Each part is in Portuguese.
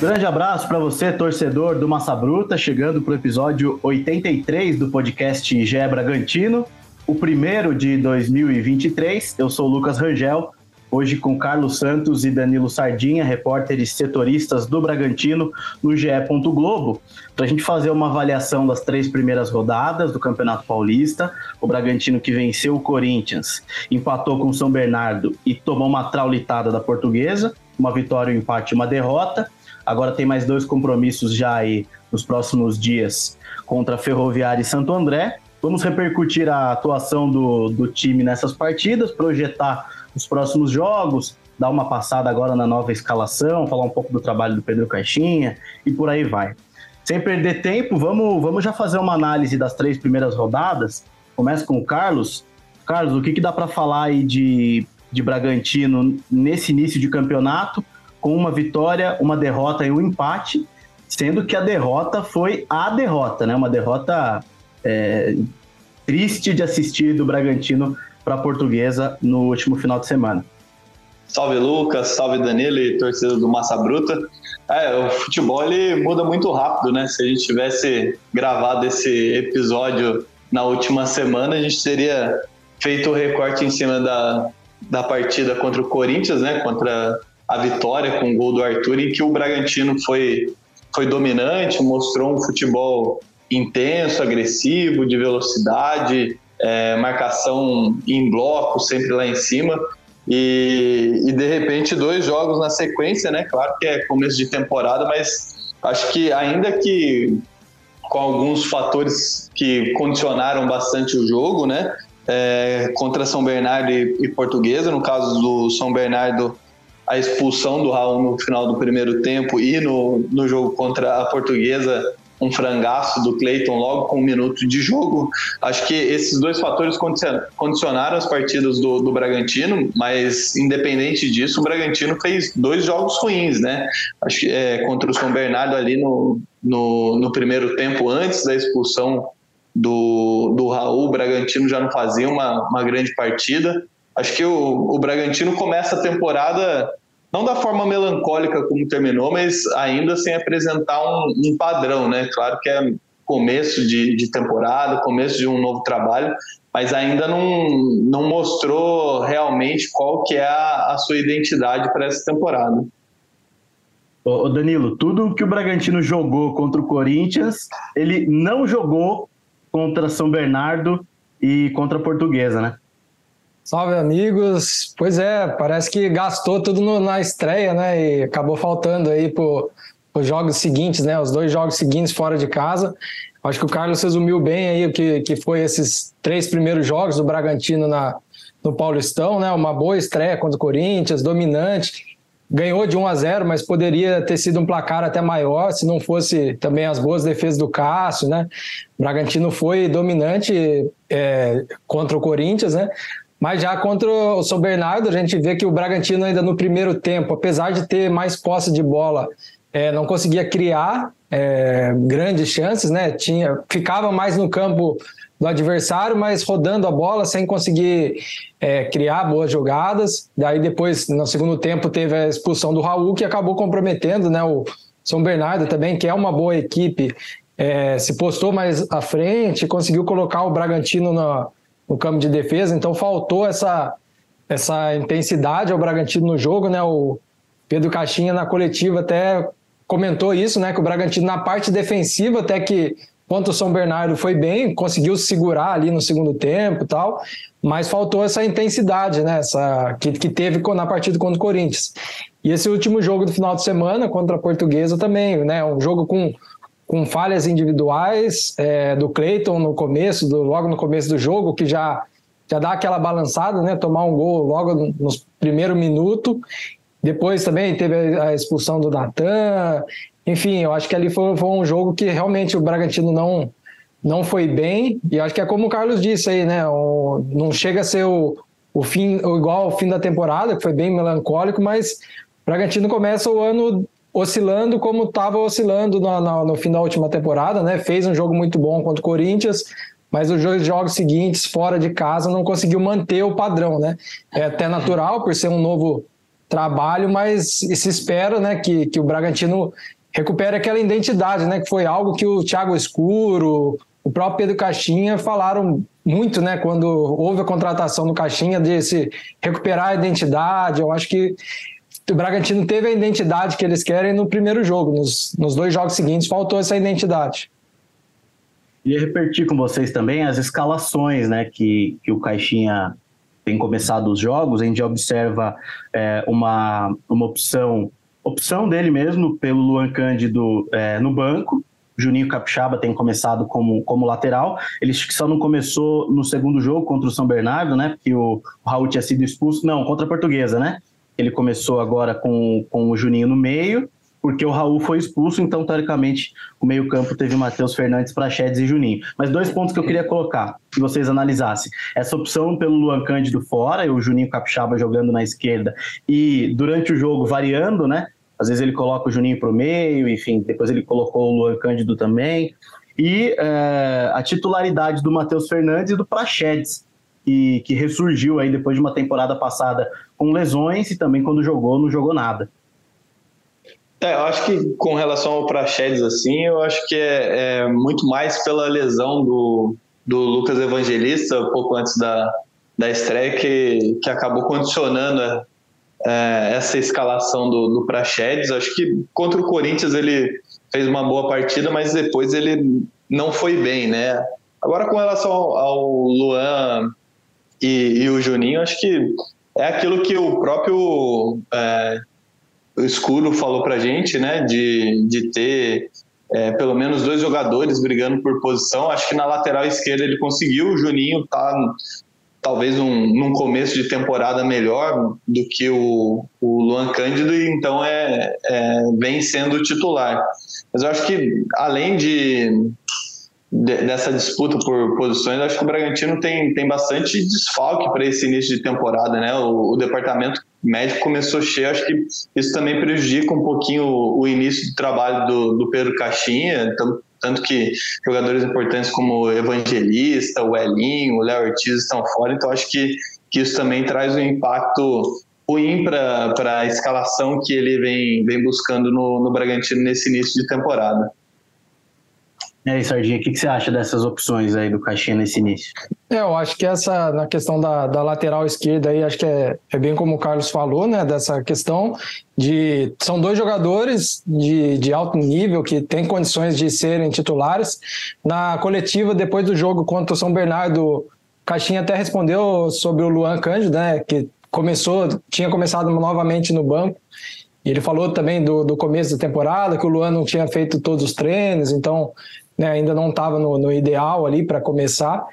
Grande abraço para você, torcedor do Massa Bruta, chegando para o episódio 83 do podcast Gé Bragantino, o primeiro de 2023. Eu sou o Lucas Rangel, hoje com Carlos Santos e Danilo Sardinha, repórteres setoristas do Bragantino no GE. Globo, para a gente fazer uma avaliação das três primeiras rodadas do Campeonato Paulista. O Bragantino que venceu o Corinthians, empatou com o São Bernardo e tomou uma traulitada da Portuguesa, uma vitória, um empate uma derrota. Agora tem mais dois compromissos já aí nos próximos dias contra Ferroviária e Santo André. Vamos repercutir a atuação do, do time nessas partidas, projetar os próximos jogos, dar uma passada agora na nova escalação, falar um pouco do trabalho do Pedro Caixinha e por aí vai. Sem perder tempo, vamos, vamos já fazer uma análise das três primeiras rodadas. Começa com o Carlos. Carlos, o que, que dá para falar aí de, de Bragantino nesse início de campeonato? com uma vitória, uma derrota e um empate, sendo que a derrota foi a derrota, né? Uma derrota é, triste de assistir do Bragantino para a Portuguesa no último final de semana. Salve Lucas, salve Danilo e torcida do Massa Bruta. É, o futebol ele muda muito rápido, né? Se a gente tivesse gravado esse episódio na última semana, a gente teria feito o recorte em cima da, da partida contra o Corinthians, né? Contra a vitória com o gol do Arthur, em que o Bragantino foi, foi dominante, mostrou um futebol intenso, agressivo, de velocidade, é, marcação em bloco, sempre lá em cima. E, e, de repente dois jogos na sequência, né? Claro que é começo de temporada, mas acho que ainda que com alguns fatores que condicionaram bastante o jogo, né? É, contra São Bernardo e, e Portuguesa, no caso do São Bernardo, a expulsão do Raul no final do primeiro tempo e no, no jogo contra a Portuguesa, um frangaço do Cleiton logo com um minuto de jogo. Acho que esses dois fatores condicionaram as partidas do, do Bragantino, mas independente disso, o Bragantino fez dois jogos ruins, né? Acho que é, contra o São Bernardo ali no, no, no primeiro tempo, antes da expulsão do, do Raul, o Bragantino já não fazia uma, uma grande partida. Acho que o, o Bragantino começa a temporada não da forma melancólica como terminou, mas ainda sem apresentar um, um padrão, né? Claro que é começo de, de, temporada, começo de um novo trabalho, mas ainda não, não mostrou realmente qual que é a, a sua identidade para essa temporada. Ô Danilo, tudo que o Bragantino jogou contra o Corinthians, ele não jogou contra São Bernardo e contra a Portuguesa, né? Salve, amigos. Pois é, parece que gastou tudo no, na estreia, né? E acabou faltando aí para os jogos seguintes, né? Os dois jogos seguintes fora de casa. Acho que o Carlos resumiu bem aí o que, que foi esses três primeiros jogos do Bragantino na, no Paulistão, né? Uma boa estreia contra o Corinthians, dominante. Ganhou de 1 a 0, mas poderia ter sido um placar até maior se não fosse também as boas defesas do Cássio, né? O Bragantino foi dominante é, contra o Corinthians, né? Mas já contra o São Bernardo, a gente vê que o Bragantino ainda no primeiro tempo, apesar de ter mais posse de bola, é, não conseguia criar é, grandes chances, né? Tinha, ficava mais no campo do adversário, mas rodando a bola sem conseguir é, criar boas jogadas. Daí depois, no segundo tempo, teve a expulsão do Raul, que acabou comprometendo né, o São Bernardo também, que é uma boa equipe, é, se postou mais à frente, conseguiu colocar o Bragantino na, no campo de defesa, então faltou essa, essa intensidade ao Bragantino no jogo, né? O Pedro Caixinha na coletiva até comentou isso, né? Que o Bragantino na parte defensiva até que contra o São Bernardo foi bem, conseguiu segurar ali no segundo tempo e tal, mas faltou essa intensidade, né? Essa, que, que teve na partida contra o Corinthians. E esse último jogo do final de semana contra a Portuguesa também, né? Um jogo com com falhas individuais é, do Cleiton no começo, do, logo no começo do jogo, que já, já dá aquela balançada, né? Tomar um gol logo no, primeiro minuto. Depois também teve a expulsão do Natan. Enfim, eu acho que ali foi, foi um jogo que realmente o Bragantino não, não foi bem. E acho que é como o Carlos disse aí, né? O, não chega a ser o, o fim igual ao fim da temporada, que foi bem melancólico, mas o Bragantino começa o ano oscilando como estava oscilando no, no, no, fim da última temporada, né? Fez um jogo muito bom contra o Corinthians, mas os jogos seguintes, fora de casa, não conseguiu manter o padrão, né? É até natural por ser um novo trabalho, mas se espera né, que, que o Bragantino recupere aquela identidade, né? Que foi algo que o Thiago Escuro, o próprio Pedro Caixinha falaram muito, né? Quando houve a contratação do Caixinha, de se recuperar a identidade. Eu acho que o Bragantino teve a identidade que eles querem no primeiro jogo. Nos, nos dois jogos seguintes faltou essa identidade. Queria repetir com vocês também as escalações né, que, que o Caixinha tem começado os jogos. A gente observa é, uma, uma opção, opção dele mesmo pelo Luan Cândido é, no banco. Juninho Capixaba tem começado como, como lateral. Ele só não começou no segundo jogo contra o São Bernardo, né? Porque o, o Raul tinha sido expulso. Não, contra a Portuguesa, né? Ele começou agora com, com o Juninho no meio, porque o Raul foi expulso, então, teoricamente, o meio-campo teve Matheus Fernandes, Prachedes e Juninho. Mas dois pontos que eu queria colocar, que vocês analisassem. Essa opção pelo Luan Cândido fora, e o Juninho Capixaba jogando na esquerda, e durante o jogo variando, né? Às vezes ele coloca o Juninho para o meio, enfim, depois ele colocou o Luan Cândido também. E é, a titularidade do Matheus Fernandes e do Prachedes, que, que ressurgiu aí depois de uma temporada passada com lesões e também quando jogou, não jogou nada. É, eu acho que com relação ao Praxedes, assim, eu acho que é, é, muito mais pela lesão do, do Lucas Evangelista, pouco antes da, da estreia, que, que acabou condicionando é, essa escalação do, do Praxedes. Acho que contra o Corinthians ele fez uma boa partida, mas depois ele não foi bem, né? Agora, com relação ao, ao Luan e, e, o Juninho, acho que é aquilo que o próprio é, o Escuro falou pra gente, né, de, de ter é, pelo menos dois jogadores brigando por posição. Acho que na lateral esquerda ele conseguiu. O Juninho tá talvez num, num começo de temporada melhor do que o, o Luan Cândido, e então é, é, vem sendo titular. Mas eu acho que além de dessa disputa por posições, acho que o Bragantino tem, tem bastante desfalque para esse início de temporada, né? O, o departamento médico começou cheio, acho que isso também prejudica um pouquinho o, o início do trabalho do, do Pedro Caixinha, tanto, que jogadores importantes como Evangelista, o Elinho, o Léo Ortiz estão fora, então acho que, que isso também traz um impacto ruim para a escalação que ele vem, vem buscando no, no Bragantino nesse início de temporada. E aí, Sardinha, o que, que você acha dessas opções aí do Caixinha nesse início? É, eu acho que essa, na questão da, da lateral esquerda aí, acho que é, é bem como o Carlos falou, né, dessa questão de... São dois jogadores de, de alto nível que têm condições de serem titulares. Na coletiva, depois do jogo contra o São Bernardo, Caixinha até respondeu sobre o Luan Cândido, né, que começou, tinha começado novamente no banco, e ele falou também do, do começo da temporada, que o Luan não tinha feito todos os treinos, então né, ainda não estava no, no, ideal ali para começar.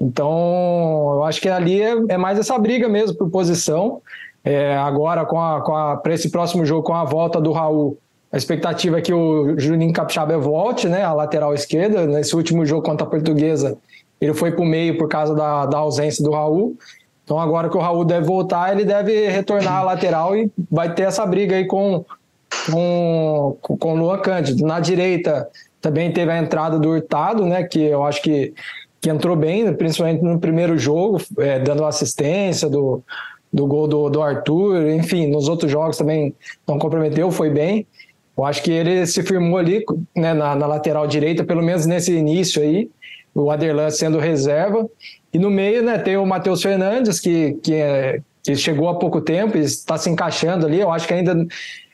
Então, eu acho que ali é, é mais essa briga mesmo por posição. É, agora, com a, com a, para esse próximo jogo, com a volta do Raul, a expectativa é que o Juninho Capixaba volte, né, a lateral esquerda. Nesse último jogo contra a Portuguesa, ele foi para o meio por causa da, da ausência do Raul. Então, agora que o Raul deve voltar, ele deve retornar à lateral e vai ter essa briga aí com, com, com o Luan Cândido. Na direita, também teve a entrada do Hurtado, né? Que eu acho que, que entrou bem, principalmente no primeiro jogo, é, dando assistência do, do gol do, do Arthur. Enfim, nos outros jogos também não comprometeu, foi bem. Eu acho que ele se firmou ali né, na, na lateral direita, pelo menos nesse início aí, o Aderlan sendo reserva. E no meio, né, tem o Matheus Fernandes, que, que, é, que chegou há pouco tempo e está se encaixando ali. Eu acho que ainda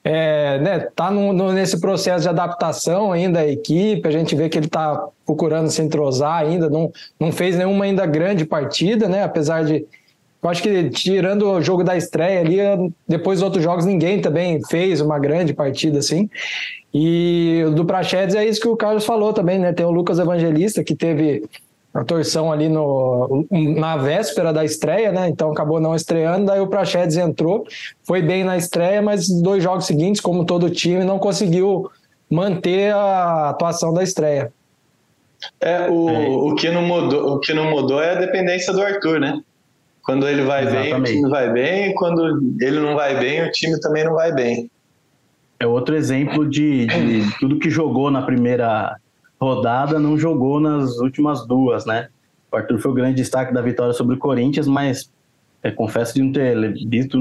é, né, tá nesse processo de adaptação ainda a equipe, a gente vê que ele está procurando se entrosar ainda, não, não fez nenhuma ainda grande partida, né, apesar de eu acho que tirando o jogo da estreia ali, depois dos outros jogos ninguém também fez uma grande partida assim. E do Prachedes é isso que o Carlos falou também, né? Tem o Lucas Evangelista que teve a torção ali no, na véspera da estreia, né? Então acabou não estreando, daí o Prachedes entrou, foi bem na estreia, mas dois jogos seguintes, como todo time, não conseguiu manter a atuação da estreia. É, o, é. o, que não mudou, o que não mudou é a dependência do Arthur, né? Quando ele vai Exatamente. bem, o time vai bem, quando ele não vai bem, o time também não vai bem. É outro exemplo de, de tudo que jogou na primeira rodada não jogou nas últimas duas, né? O Arthur foi o grande destaque da vitória sobre o Corinthians, mas é, confesso de não ter visto,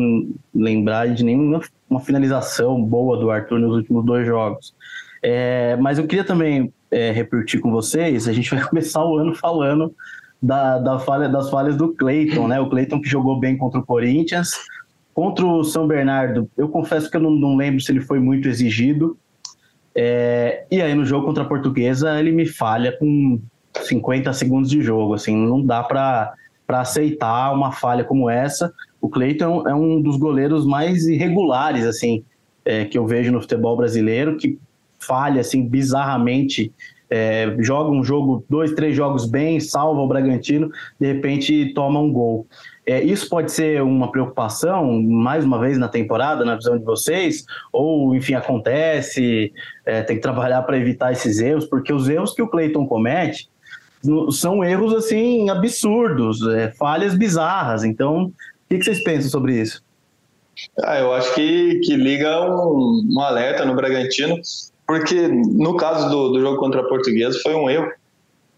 lembrar de nenhuma uma finalização boa do Arthur nos últimos dois jogos. É, mas eu queria também é, com vocês, a gente vai começar o ano falando da, da falha, das falhas do Cleiton, né? O Cleiton que jogou bem contra o Corinthians, contra o São Bernardo, eu confesso que eu não, não lembro se ele foi muito exigido. É, e aí no jogo contra a Portuguesa ele me falha com 50 segundos de jogo, assim, não dá para aceitar uma falha como essa. O Cleiton é um dos goleiros mais irregulares, assim, é, que eu vejo no futebol brasileiro, que falha, assim, bizarramente é, joga um jogo, dois, três jogos bem, salva o Bragantino, de repente toma um gol. É, isso pode ser uma preocupação, mais uma vez na temporada, na visão de vocês? Ou, enfim, acontece, é, tem que trabalhar para evitar esses erros, porque os erros que o Cleiton comete são erros, assim, absurdos, é, falhas bizarras. Então, o que, que vocês pensam sobre isso? Ah, eu acho que, que liga um, um alerta no Bragantino, porque no caso do, do jogo contra a Portuguesa foi um erro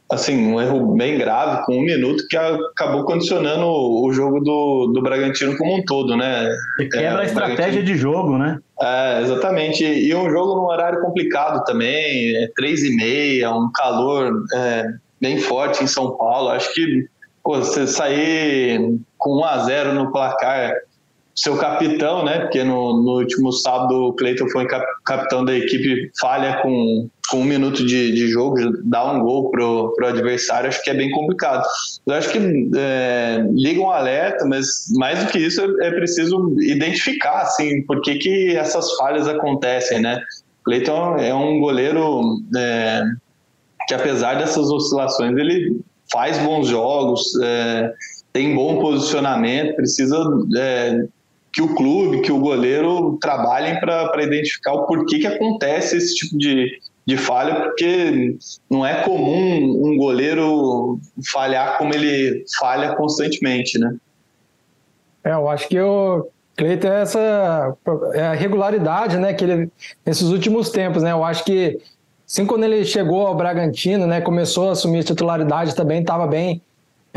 assim, um erro bem grave, com um minuto, que acabou condicionando o, jogo do, do Bragantino como um todo, né? E quebra é, a estratégia de jogo, né? É, exatamente. E um jogo num horário complicado também, é três e meia, um calor é, bem forte em São Paulo. Acho que pô, você sair com 1 a 0 no placar seu capitão, né? Porque no, no último sábado o Cleiton foi cap, capitão da equipe, falha com, com um minuto de, de jogo, dá um gol pro, pro adversário, acho que é bem complicado. Eu acho que é, liga um alerta, mas mais do que isso é, é preciso identificar, assim, por que, que essas falhas acontecem, né? Cleiton é um goleiro é, que apesar dessas oscilações, ele faz bons jogos, é, tem bom posicionamento, precisa é, que o clube, que o goleiro trabalhem para identificar o porquê que acontece esse tipo de, de falha, porque não é comum um goleiro falhar como ele falha constantemente, né? É, eu acho que o Cleiton é essa é regularidade, né, que ele nesses últimos tempos, né? Eu acho que assim quando ele chegou ao Bragantino, né, começou a assumir titularidade também estava bem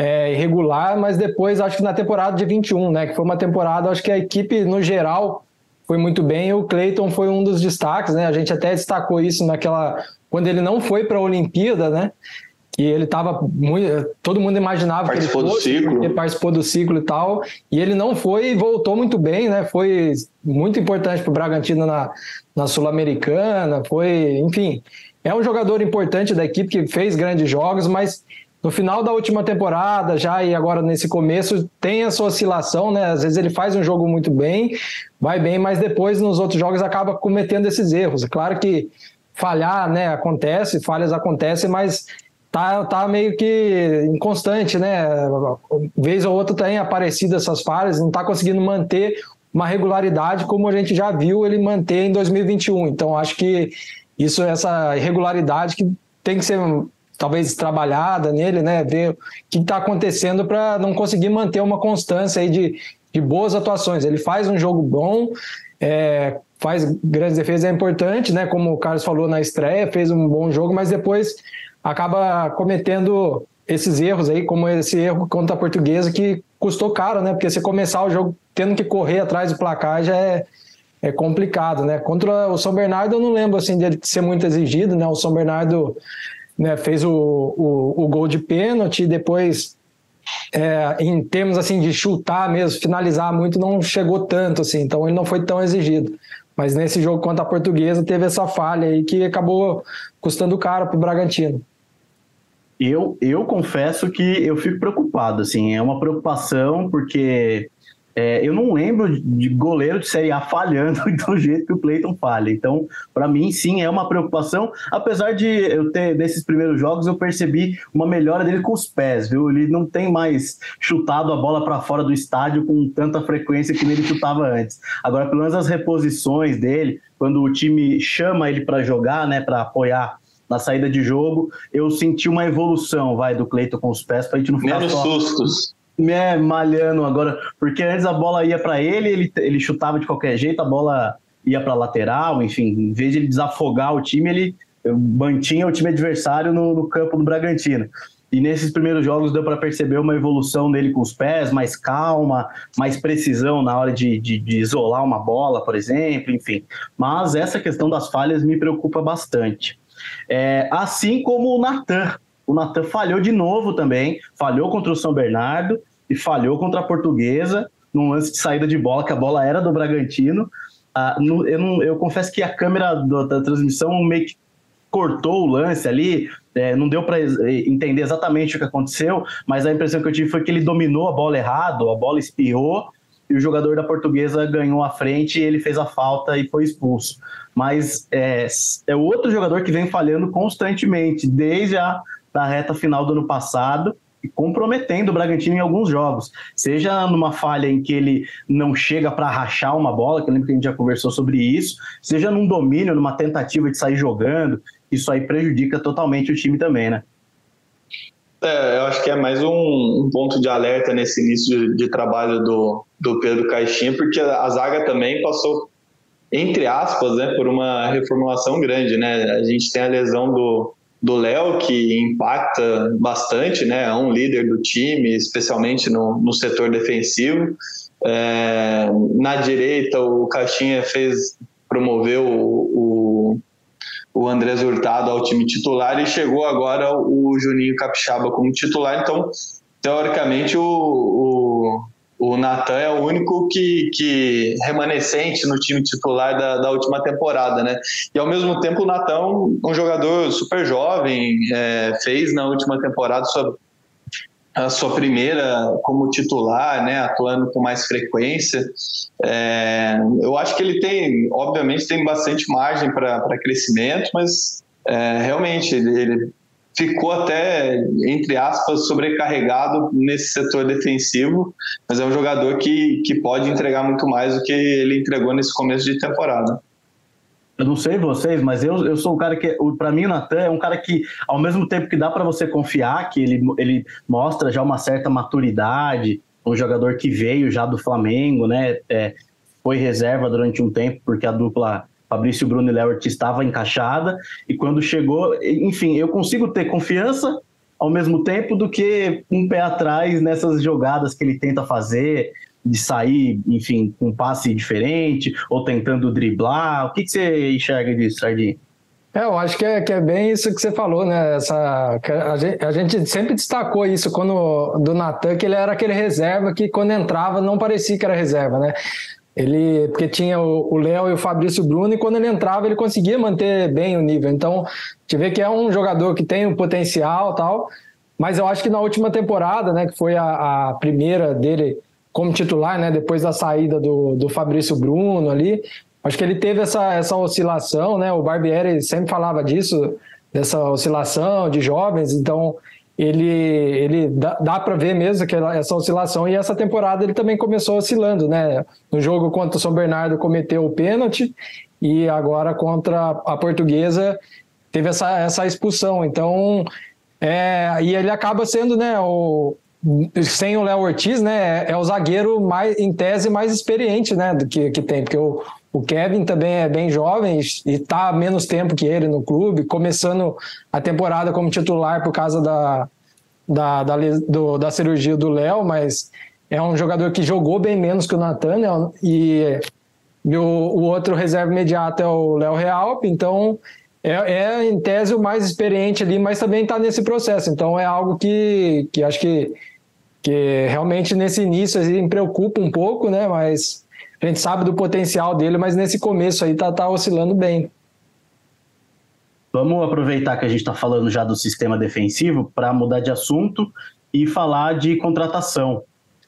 é, irregular, mas depois acho que na temporada de 21, né, que foi uma temporada, acho que a equipe no geral foi muito bem, o Cleiton foi um dos destaques, né? A gente até destacou isso naquela quando ele não foi para a Olimpíada, né? Que ele estava muito, todo mundo imaginava participou que ele fosse, do ciclo. participou do ciclo e tal, e ele não foi e voltou muito bem, né? Foi muito importante para o Bragantino na, na Sul-Americana, foi, enfim, é um jogador importante da equipe que fez grandes jogos, mas no final da última temporada, já e agora nesse começo, tem essa oscilação, né? Às vezes ele faz um jogo muito bem, vai bem, mas depois nos outros jogos acaba cometendo esses erros. É claro que falhar, né, acontece, falhas acontecem, mas tá, tá meio que inconstante, né? Vez ou outra tem aparecido essas falhas, não tá conseguindo manter uma regularidade como a gente já viu ele manter em 2021. Então acho que isso essa irregularidade que tem que ser talvez trabalhada nele, né? Ver o que está acontecendo para não conseguir manter uma constância aí de, de boas atuações. Ele faz um jogo bom, é, faz grandes defesas, é importante, né? Como o Carlos falou na estreia, fez um bom jogo, mas depois acaba cometendo esses erros aí, como esse erro contra a portuguesa, que custou caro, né? Porque você começar o jogo tendo que correr atrás do placar já é, é complicado, né? Contra o São Bernardo eu não lembro assim de ser muito exigido, né? O São Bernardo né, fez o, o, o, gol de pênalti, depois é, em termos assim de chutar mesmo, finalizar muito, não chegou tanto assim, então ele não foi tão exigido. Mas nesse jogo contra a Portuguesa teve essa falha aí que acabou custando caro para o Bragantino. Eu, eu confesso que eu fico preocupado, assim, é uma preocupação porque é, eu não lembro de goleiro de Série A falhando do jeito que o Cleiton falha. Então, para mim, sim, é uma preocupação. Apesar de eu ter, desses primeiros jogos, eu percebi uma melhora dele com os pés, viu? Ele não tem mais chutado a bola para fora do estádio com tanta frequência que ele chutava antes. Agora, pelo menos as reposições dele, quando o time chama ele para jogar, né, para apoiar na saída de jogo, eu senti uma evolução, vai, do Cleiton com os pés, para a gente não ficar Menos só... sustos né, malhando agora, porque antes a bola ia para ele, ele, ele chutava de qualquer jeito, a bola ia para lateral, enfim, em vez de ele desafogar o time, ele mantinha o time adversário no, no campo do Bragantino. E nesses primeiros jogos deu para perceber uma evolução dele com os pés, mais calma, mais precisão na hora de, de, de, isolar uma bola, por exemplo, enfim. Mas essa questão das falhas me preocupa bastante. É, assim como o Natan. O Natan falhou de novo também, falhou contra o São Bernardo e falhou contra a Portuguesa num lance de saída de bola, que a bola era do Bragantino. Ah, no, eu, não, eu confesso que a câmera do, da transmissão meio que cortou o lance ali, é, não deu para entender exatamente o que aconteceu, mas a impressão que eu tive foi que ele dominou a bola errado, a bola espirrou e o jogador da Portuguesa ganhou a frente e ele fez a falta e foi expulso. Mas é, é outro jogador que vem falhando constantemente, desde a da reta final do ano passado, comprometendo o Bragantino em alguns jogos. Seja numa falha em que ele não chega para rachar uma bola, que eu lembro que a gente já conversou sobre isso, seja num domínio, numa tentativa de sair jogando, isso aí prejudica totalmente o time também, né? É, eu acho que é mais um, um ponto de alerta nesse início de, de, trabalho do, do Pedro Caixinha, porque a, a zaga também passou, entre aspas, né, por uma reformulação grande, né? A gente tem a lesão do, do Léo, que impacta bastante, né? É um líder do time, especialmente no, no setor defensivo. É, na direita, o Caixinha fez promoveu o, o o Andrés Hurtado ao time titular e chegou agora o Juninho Capixaba como titular. Então, teoricamente, o, o, o Natan é o único que, que remanescente no time titular da, da última temporada, né? E ao mesmo tempo, o Natan, um jogador super jovem, é, fez na última temporada sua a sua primeira como titular, né, atuando com mais frequência. É, eu acho que ele tem, obviamente, tem bastante margem para crescimento, mas é, realmente ele, ele, ficou até, entre aspas, sobrecarregado nesse setor defensivo, mas é um jogador que, que pode entregar muito mais do que ele entregou nesse começo de temporada. Eu não sei vocês, mas eu, eu sou um cara que, para mim, o Natan é um cara que, ao mesmo tempo que dá para você confiar, que ele, ele mostra já uma certa maturidade, um jogador que veio já do Flamengo, né? É, foi reserva durante um tempo, porque a dupla Fabrício Bruno Ortiz estava encaixada, e quando chegou, enfim, eu consigo ter confiança ao mesmo tempo do que um pé atrás nessas jogadas que ele tenta fazer, de sair, enfim, com um passe diferente ou tentando driblar? O que, que você enxerga disso, Sardinha? É, eu acho que é, que é bem isso que você falou, né? Essa, a, gente, a gente sempre destacou isso quando do Natan, que ele era aquele reserva que quando entrava não parecia que era reserva, né? Ele, porque tinha o Léo e o Fabrício Bruno, e quando ele entrava, ele conseguia manter bem o nível. Então, te vê que é um jogador que tem o um potencial tal, mas eu acho que na última temporada, né, que foi a, a primeira dele como titular, né? Depois da saída do, do Fabrício Bruno ali. Acho que ele teve essa, essa oscilação, né? O Barbieri sempre falava disso, dessa oscilação de jovens, então ele, ele dá, dá para ver mesmo que essa oscilação. E essa temporada ele também começou oscilando, né? No jogo contra o São Bernardo cometeu o pênalti e agora contra a Portuguesa teve essa, essa expulsão, então é, e ele acaba sendo, né, o, sem o Léo Ortiz, né, é, é o zagueiro mais, em tese, mais experiente, né, do que, que tem, porque o, o Kevin também é bem jovem e está menos tempo que ele no clube, começando a temporada como titular por causa da, da, da, do, da cirurgia do Léo, mas é um jogador que jogou bem menos que o Natan, né, e, e o, o outro reserva imediato é o Léo Real, então é, é, em tese o mais experiente ali, mas também está nesse processo. Então é algo que, que acho que que realmente nesse início assim, me preocupa um pouco, né? Mas a gente sabe do potencial dele, mas nesse começo aí tá, tá oscilando bem. Vamos aproveitar que a gente está falando já do sistema defensivo para mudar de assunto e falar de contratação.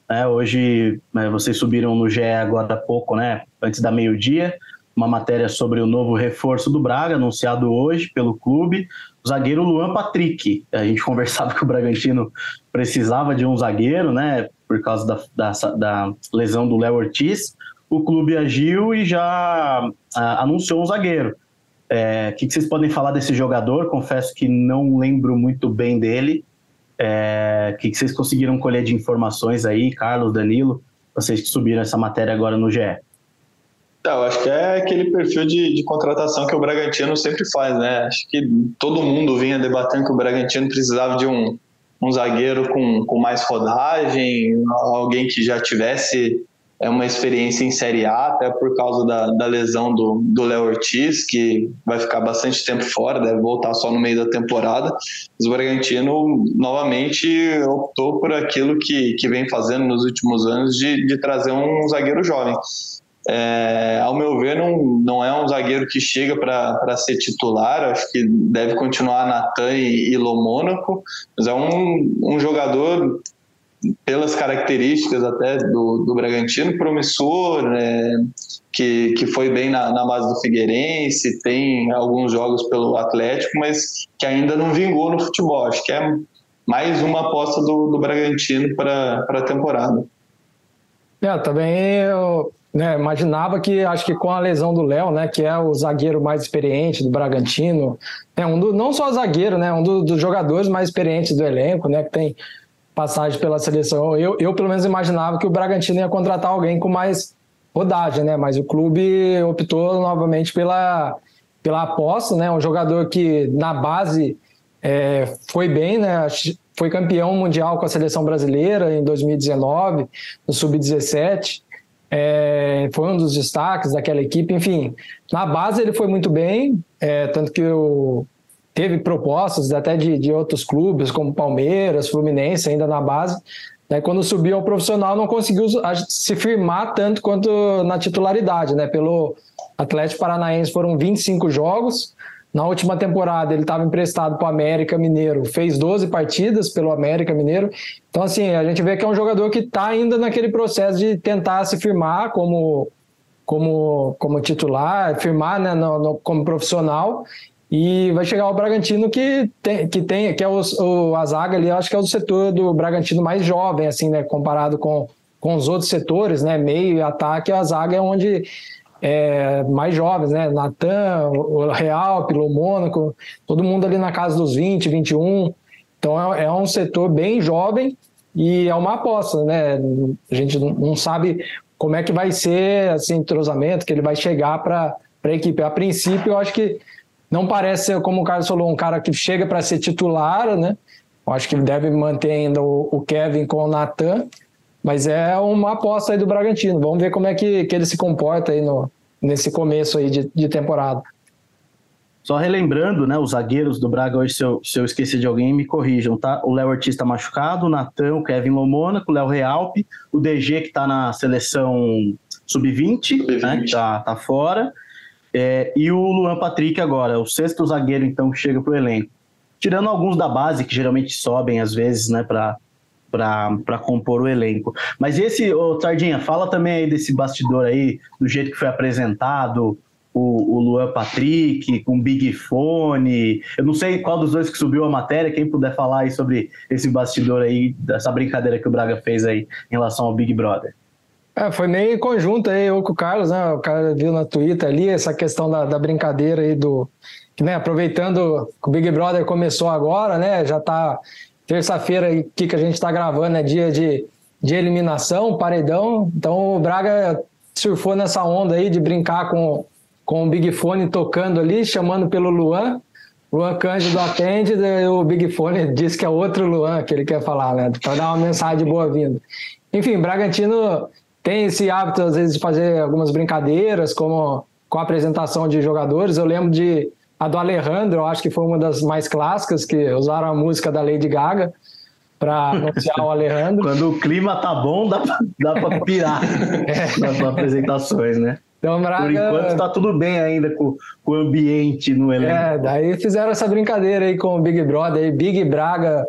É, hoje né, vocês subiram no GE agora há pouco, né? Antes da meio-dia, uma matéria sobre o novo reforço do Braga, anunciado hoje pelo clube, o zagueiro Luan Patrick. A gente conversava que o Bragantino precisava de um zagueiro, né, por causa da, da, da lesão do Léo Ortiz. O clube agiu e já a, anunciou um zagueiro. O é, que, que, vocês podem falar desse jogador? Confesso que não lembro muito bem dele. O é, que, que vocês conseguiram colher de informações aí, Carlos, Danilo, vocês que subiram essa matéria agora no GE? Eu acho que é aquele perfil de, de, contratação que o Bragantino sempre faz, né? Acho que todo mundo vinha debatendo que o Bragantino precisava de um, um zagueiro com, com mais rodagem, alguém que já tivesse é uma experiência em Série A, até por causa da, da lesão do Léo Ortiz, que vai ficar bastante tempo fora, deve voltar só no meio da temporada. Mas o Bragantino novamente optou por aquilo que, que vem fazendo nos últimos anos de, de trazer um zagueiro jovem. É, ao meu ver, não, não é um zagueiro que chega para ser titular, acho que deve continuar Natan e, e Lomônaco, mas é um, um jogador pelas características até do, do Bragantino, promissor, né, que, que foi bem na, na, base do Figueirense, tem alguns jogos pelo Atlético, mas que ainda não vingou no futebol. Acho que é mais uma aposta do, do Bragantino para a temporada. É, também eu né, imaginava que, acho que com a lesão do Léo, né, que é o zagueiro mais experiente do Bragantino, é um do, não só zagueiro, né, um do, dos jogadores mais experientes do elenco, né, que tem passagem pela seleção. Eu, eu, pelo menos, imaginava que o Bragantino ia contratar alguém com mais rodagem, né? Mas o clube optou novamente pela, pela aposta, né? Um jogador que na base é, foi bem, né? Foi campeão mundial com a seleção brasileira em 2019, no Sub-17. É, foi um dos destaques daquela equipe. Enfim, na base ele foi muito bem, é, tanto que o teve propostas até de, de outros clubes, como Palmeiras, Fluminense, ainda na base. Daí, quando subiu ao profissional, não conseguiu se firmar tanto quanto na titularidade. Né? Pelo Atlético Paranaense foram 25 jogos. Na última temporada, ele estava emprestado para o América Mineiro, fez 12 partidas pelo América Mineiro. Então, assim, a gente vê que é um jogador que está ainda naquele processo de tentar se firmar como, como, como titular, firmar né, no, no, como profissional. E vai chegar o Bragantino que tem, que, tem, que é o, o, a zaga ali, acho que é o setor do Bragantino mais jovem, assim, né? Comparado com, com os outros setores, né? Meio e ataque, a zaga é onde é, mais jovens, né? Natan, o Real, Pilo Mônaco, todo mundo ali na casa dos 20, 21. Então é, é um setor bem jovem e é uma aposta, né? A gente não sabe como é que vai ser esse entrosamento, que ele vai chegar para a equipe. A princípio, eu acho que não parece ser, como o Carlos falou, um cara que chega para ser titular, né? Eu acho que deve manter ainda o, Kevin com o Natan, mas é uma aposta aí do Bragantino. Vamos ver como é que, que ele se comporta aí no, nesse começo aí de, de temporada. Só relembrando, né, os zagueiros do Braga hoje, se eu, se eu esquecer de alguém, me corrijam, tá? O Léo Ortiz tá machucado, o Natan, o Kevin Lomônaco, o Léo Realpe, o DG que tá na seleção sub-20, sub né, tá, tá fora, é, e o Luan Patrick agora, o sexto zagueiro, então, que chega para o elenco. Tirando alguns da base, que geralmente sobem às vezes, né, para compor o elenco. Mas esse, ô, Sardinha, fala também aí desse bastidor aí, do jeito que foi apresentado, o, o Luan Patrick, com Big Fone. Eu não sei qual dos dois que subiu a matéria, quem puder falar aí sobre esse bastidor aí, dessa brincadeira que o Braga fez aí em relação ao Big Brother. É, foi meio conjunto aí, eu com o Carlos, né? O cara viu na Twitter ali essa questão da, da brincadeira aí do. Né, aproveitando que o Big Brother começou agora, né? Já tá terça-feira aqui que a gente está gravando, é dia de, de eliminação, paredão. Então o Braga surfou nessa onda aí de brincar com, com o Big Fone tocando ali, chamando pelo Luan. Luan Cândido atende, o Big Fone diz que é outro Luan que ele quer falar, né? Para dar uma mensagem de boa-vinda. Enfim, Bragantino tem esse hábito, às vezes, de fazer algumas brincadeiras, como com a apresentação de jogadores. Eu lembro de a do Alejandro, eu acho que foi uma das mais clássicas, que usaram a música da Lady Gaga para anunciar o Alejandro. Quando o clima tá bom, dá pra, dá pra pirar é. nas apresentações, né? Então, Braga... Por enquanto tá tudo bem ainda com, com o ambiente no elenco. É, daí fizeram essa brincadeira aí com o Big Brother, aí, Big Braga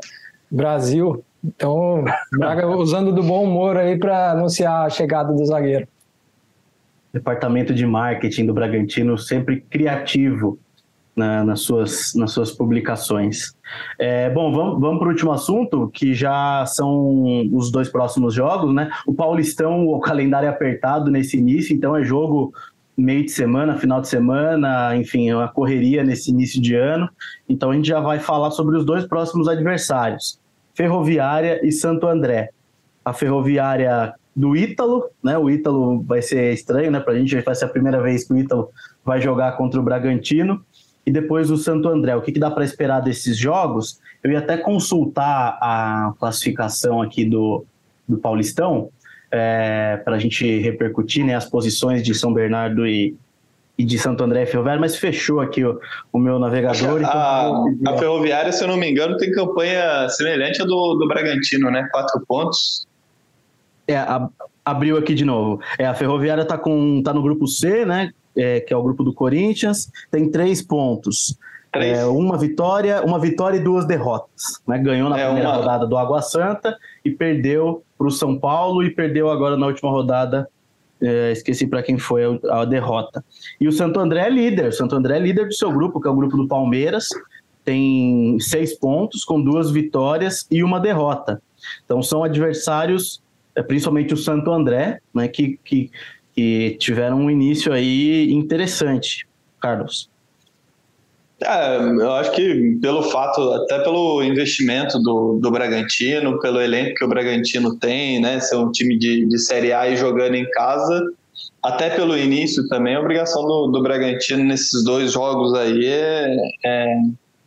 Brasil. Então, Braga usando do bom humor aí para anunciar a chegada do zagueiro. Departamento de marketing do Bragantino sempre criativo na, nas, suas, nas suas publicações. É, bom, vamos, vamos para o último assunto, que já são os dois próximos jogos, né? O Paulistão, o calendário é apertado nesse início, então é jogo meio de semana, final de semana, enfim, é uma correria nesse início de ano. Então a gente já vai falar sobre os dois próximos adversários. Ferroviária e Santo André. A Ferroviária do Ítalo, né? O Ítalo vai ser estranho, né? Pra gente vai ser a primeira vez que o Ítalo vai jogar contra o Bragantino. e depois o Santo André. O que, que dá para esperar desses jogos? Eu ia até consultar a classificação aqui do, do Paulistão, é, para a gente repercutir né, as posições de São Bernardo e, e de Santo André e Ferroviária, mas fechou aqui o, o meu navegador. Então a, a, Ferroviária, se eu não me engano, tem campanha semelhante à do, do Bragantino, né? Quatro pontos. É, a, abriu aqui de novo. É, a Ferroviária está tá no grupo C, né? É, que é o grupo do Corinthians, tem três pontos. Três. É, uma vitória, uma vitória e duas derrotas. Né? Ganhou na é primeira uma... rodada do Água Santa e perdeu para o São Paulo e perdeu agora na última rodada. É, esqueci para quem foi a, a, derrota. E o Santo André é líder. O Santo André é líder do seu grupo, que é o grupo do Palmeiras. Tem seis pontos, com duas vitórias e uma derrota. Então são adversários, é, principalmente o Santo André, né, que, que, que tiveram um início aí interessante. Carlos. É, eu acho que pelo fato, até pelo investimento do, do Bragantino, pelo elenco que o Bragantino tem, né? Ser um time de, de Série A e jogando em casa, até pelo início também, a obrigação do, do Bragantino nesses dois jogos aí é, é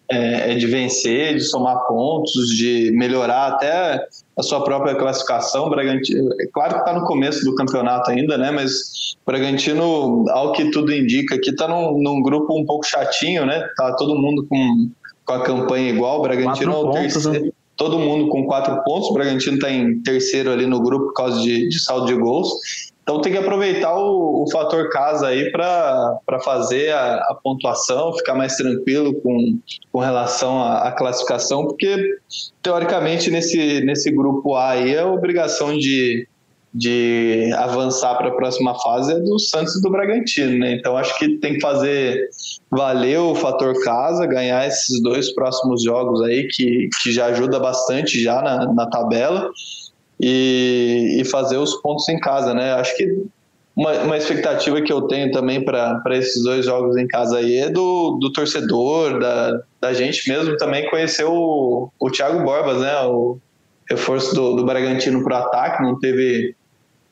é, é, de vencer, de somar pontos, de melhorar até a sua própria classificação. Bragantino, é claro que está no começo do campeonato ainda, né? Mas o Bragantino, ao que tudo indica, aqui está num, num, grupo um pouco chatinho, né? Tá todo mundo com, com a campanha igual. O Bragantino é o terceiro. Né? Todo mundo com quatro pontos. O Bragantino está em terceiro ali no grupo por causa de, de saldo de gols. Então tem que aproveitar o, o fator casa aí para fazer a, a, pontuação, ficar mais tranquilo com, com relação à, à, classificação, porque teoricamente nesse, nesse grupo A aí a obrigação de, de avançar para a próxima fase é do Santos e do Bragantino, né? Então acho que tem que fazer valer o fator casa, ganhar esses dois próximos jogos aí que, que já ajuda bastante já na, na tabela e, e fazer os pontos em casa, né? Acho que uma, uma expectativa que eu tenho também para esses dois jogos em casa aí é do, do torcedor, da, da gente mesmo também conhecer o, o Thiago Borbas, né? O reforço do, do Bragantino para o ataque, não teve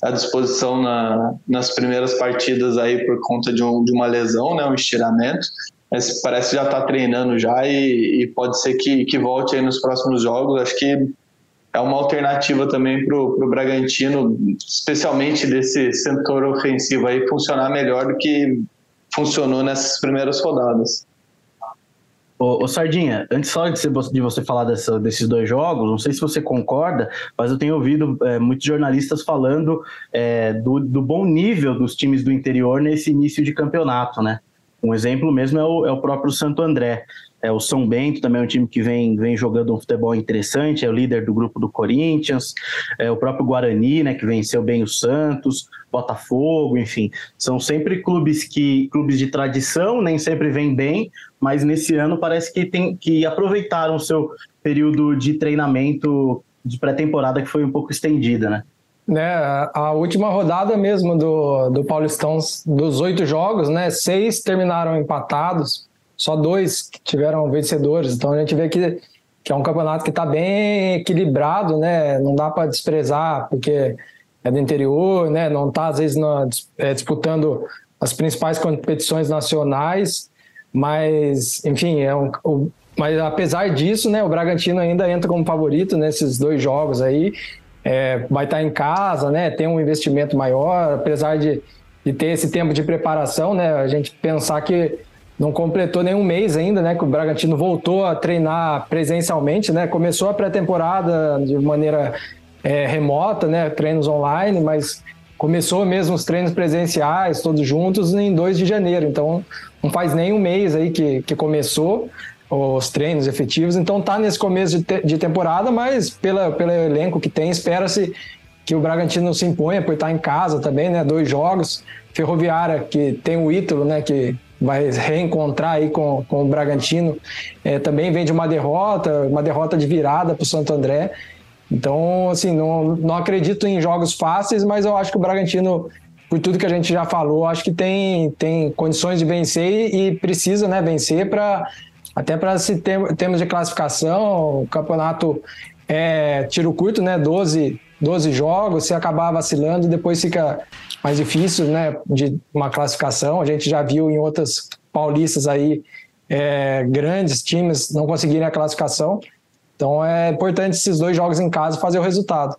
a disposição na, nas primeiras partidas aí por conta de, um, de uma lesão, né? Um estiramento. Mas parece que já está treinando já e, e, pode ser que, que volte aí nos próximos jogos. Acho que é uma alternativa também para o Bragantino, especialmente desse setor ofensivo aí, funcionar melhor do que funcionou nessas primeiras rodadas. Ô, ô, Sardinha, antes só de, de você falar dessa, desses dois jogos, não sei se você concorda, mas eu tenho ouvido é, muitos jornalistas falando é, do, do, bom nível dos times do interior nesse início de campeonato, né? Um exemplo mesmo é o, é o próprio Santo André. É, o São Bento também é um time que vem, vem jogando um futebol interessante, é o líder do grupo do Corinthians, é o próprio Guarani, né, que venceu bem o Santos, Botafogo, enfim. São sempre clubes que clubes de tradição, nem sempre vêm bem, mas nesse ano parece que tem que aproveitaram o seu período de treinamento de pré-temporada que foi um pouco estendida, né? Né, a última rodada mesmo do, do Paulistão, dos oito jogos, né, seis terminaram empatados, só dois tiveram vencedores. Então a gente vê que, que é um campeonato que está bem equilibrado, né? Não dá para desprezar, porque é do interior, né? Não está, às vezes, na, é, disputando as principais competições nacionais, mas, enfim, é um, o, mas apesar disso, né, o Bragantino ainda entra como favorito nesses dois jogos aí. É, vai estar tá em casa, né? Tem um investimento maior, apesar de, de ter esse tempo de preparação, né? A gente pensar que não completou nenhum mês ainda, né? Que o Bragantino voltou a treinar presencialmente, né? Começou a pré-temporada de maneira é, remota, né? Treinos online, mas começou mesmo os treinos presenciais, todos juntos, em 2 de janeiro. Então, não faz nem um mês aí que, que começou os treinos efetivos. Então, tá nesse começo de, te, de temporada, mas pela, pelo elenco que tem, espera-se que o Bragantino se imponha por estar em casa também, né? Dois jogos. Ferroviária, que tem o Ítalo, né? Que vai reencontrar aí com, com o Bragantino. É, também vem de uma derrota, uma derrota de virada para o Santo André. Então, assim, não, não acredito em jogos fáceis, mas eu acho que o Bragantino, por tudo que a gente já falou, acho que tem, tem condições de vencer e precisa né, vencer para até para se ter, termos de classificação, o campeonato é tiro curto, né? 12, 12 jogos, se acabar vacilando, depois fica mais difícil, né, de uma classificação. A gente já viu em outras paulistas aí é, grandes times não conseguirem a classificação. Então é importante esses dois jogos em casa fazer o resultado.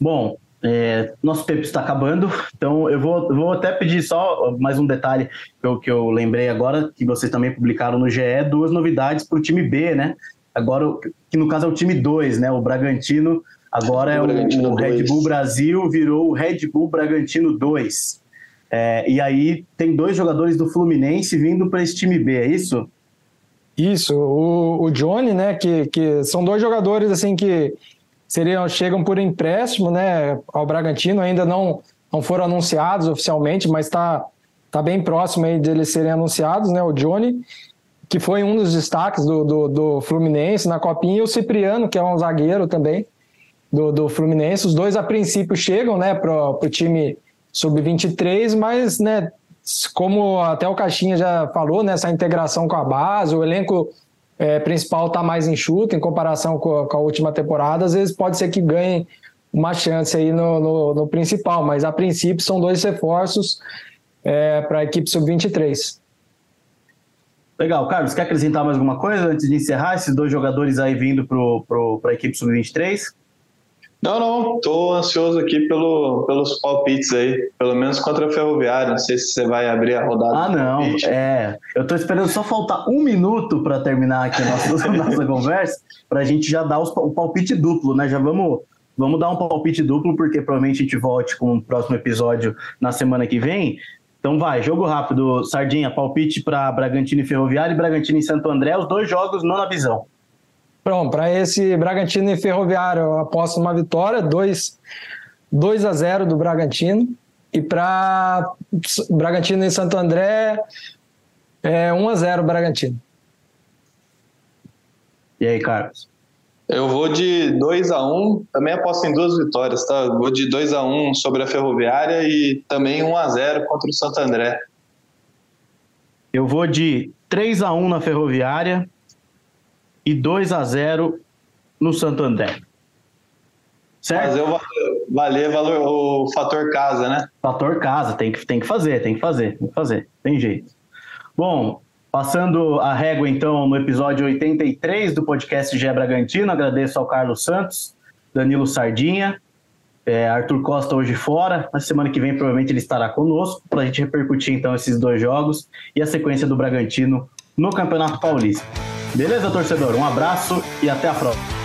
Bom, é, nosso tempo está acabando, então eu vou, vou até pedir só mais um detalhe que eu, que eu lembrei agora, que vocês também publicaram no GE, duas novidades para o time B, né? Agora, que no caso é o time 2, né? O Bragantino agora é o, o Red Bull Brasil, virou o Red Bull Bragantino 2. É, e aí tem dois jogadores do Fluminense vindo para esse time B, é isso? Isso, o, o Johnny, né? Que, que são dois jogadores assim que seriam, chegam por empréstimo né, ao Bragantino, ainda não, não foram anunciados oficialmente, mas está tá bem próximo aí deles serem anunciados, né, o Johnny, que foi um dos destaques do, do, do Fluminense na Copinha, e o Cipriano, que é um zagueiro também do, do Fluminense. Os dois, a princípio, chegam né, para o time sub-23, mas né, como até o Caixinha já falou, né, integração com a base, o elenco é, principal está mais enxuto em comparação com a, com a, última temporada, às vezes pode ser que ganhe uma chance aí no, no, no principal, mas a princípio são dois reforços é, para a equipe sub-23. Legal, Carlos, quer acrescentar mais alguma coisa antes de encerrar esses dois jogadores aí vindo para a equipe sub-23? Não, não, tô ansioso aqui pelo, pelos palpites aí, pelo menos contra a Ferroviária. Não sei se você vai abrir a rodada. Ah, não, é. Eu tô esperando só faltar um minuto para terminar aqui a nossa, nossa conversa, para a gente já dar os, o palpite duplo, né? Já vamos, vamos dar um palpite duplo, porque provavelmente a gente volte com o próximo episódio na semana que vem. Então vai, jogo rápido, Sardinha, palpite para Bragantino e Ferroviária e Bragantino e Santo André, os dois jogos não na visão. Pronto, para esse Bragantino e Ferroviário, eu aposto uma vitória, 2, 2 a 0 do Bragantino. E para Bragantino e Santo André, é 1 a 0 Bragantino. E aí, Carlos? Eu vou de 2 a 1 também aposto em duas vitórias, tá? Eu vou de 2 a 1 sobre a Ferroviária e também 1 a 0 contra o Santo André. Eu vou de 3 a 1 na Ferroviária e 2 a 0 no Santo André. Certo? Fazer o valer valor, o fator casa, né? Fator casa, tem que, tem que fazer, tem que fazer, tem que fazer, tem jeito. Bom, passando a régua então no episódio 83 do podcast Gé Bragantino, agradeço ao Carlos Santos, Danilo Sardinha, é, Arthur Costa hoje fora, na semana que vem provavelmente ele estará conosco para a gente repercutir então esses dois jogos e a sequência do Bragantino no Campeonato Paulista. Beleza, torcedor? Um abraço e até a próxima.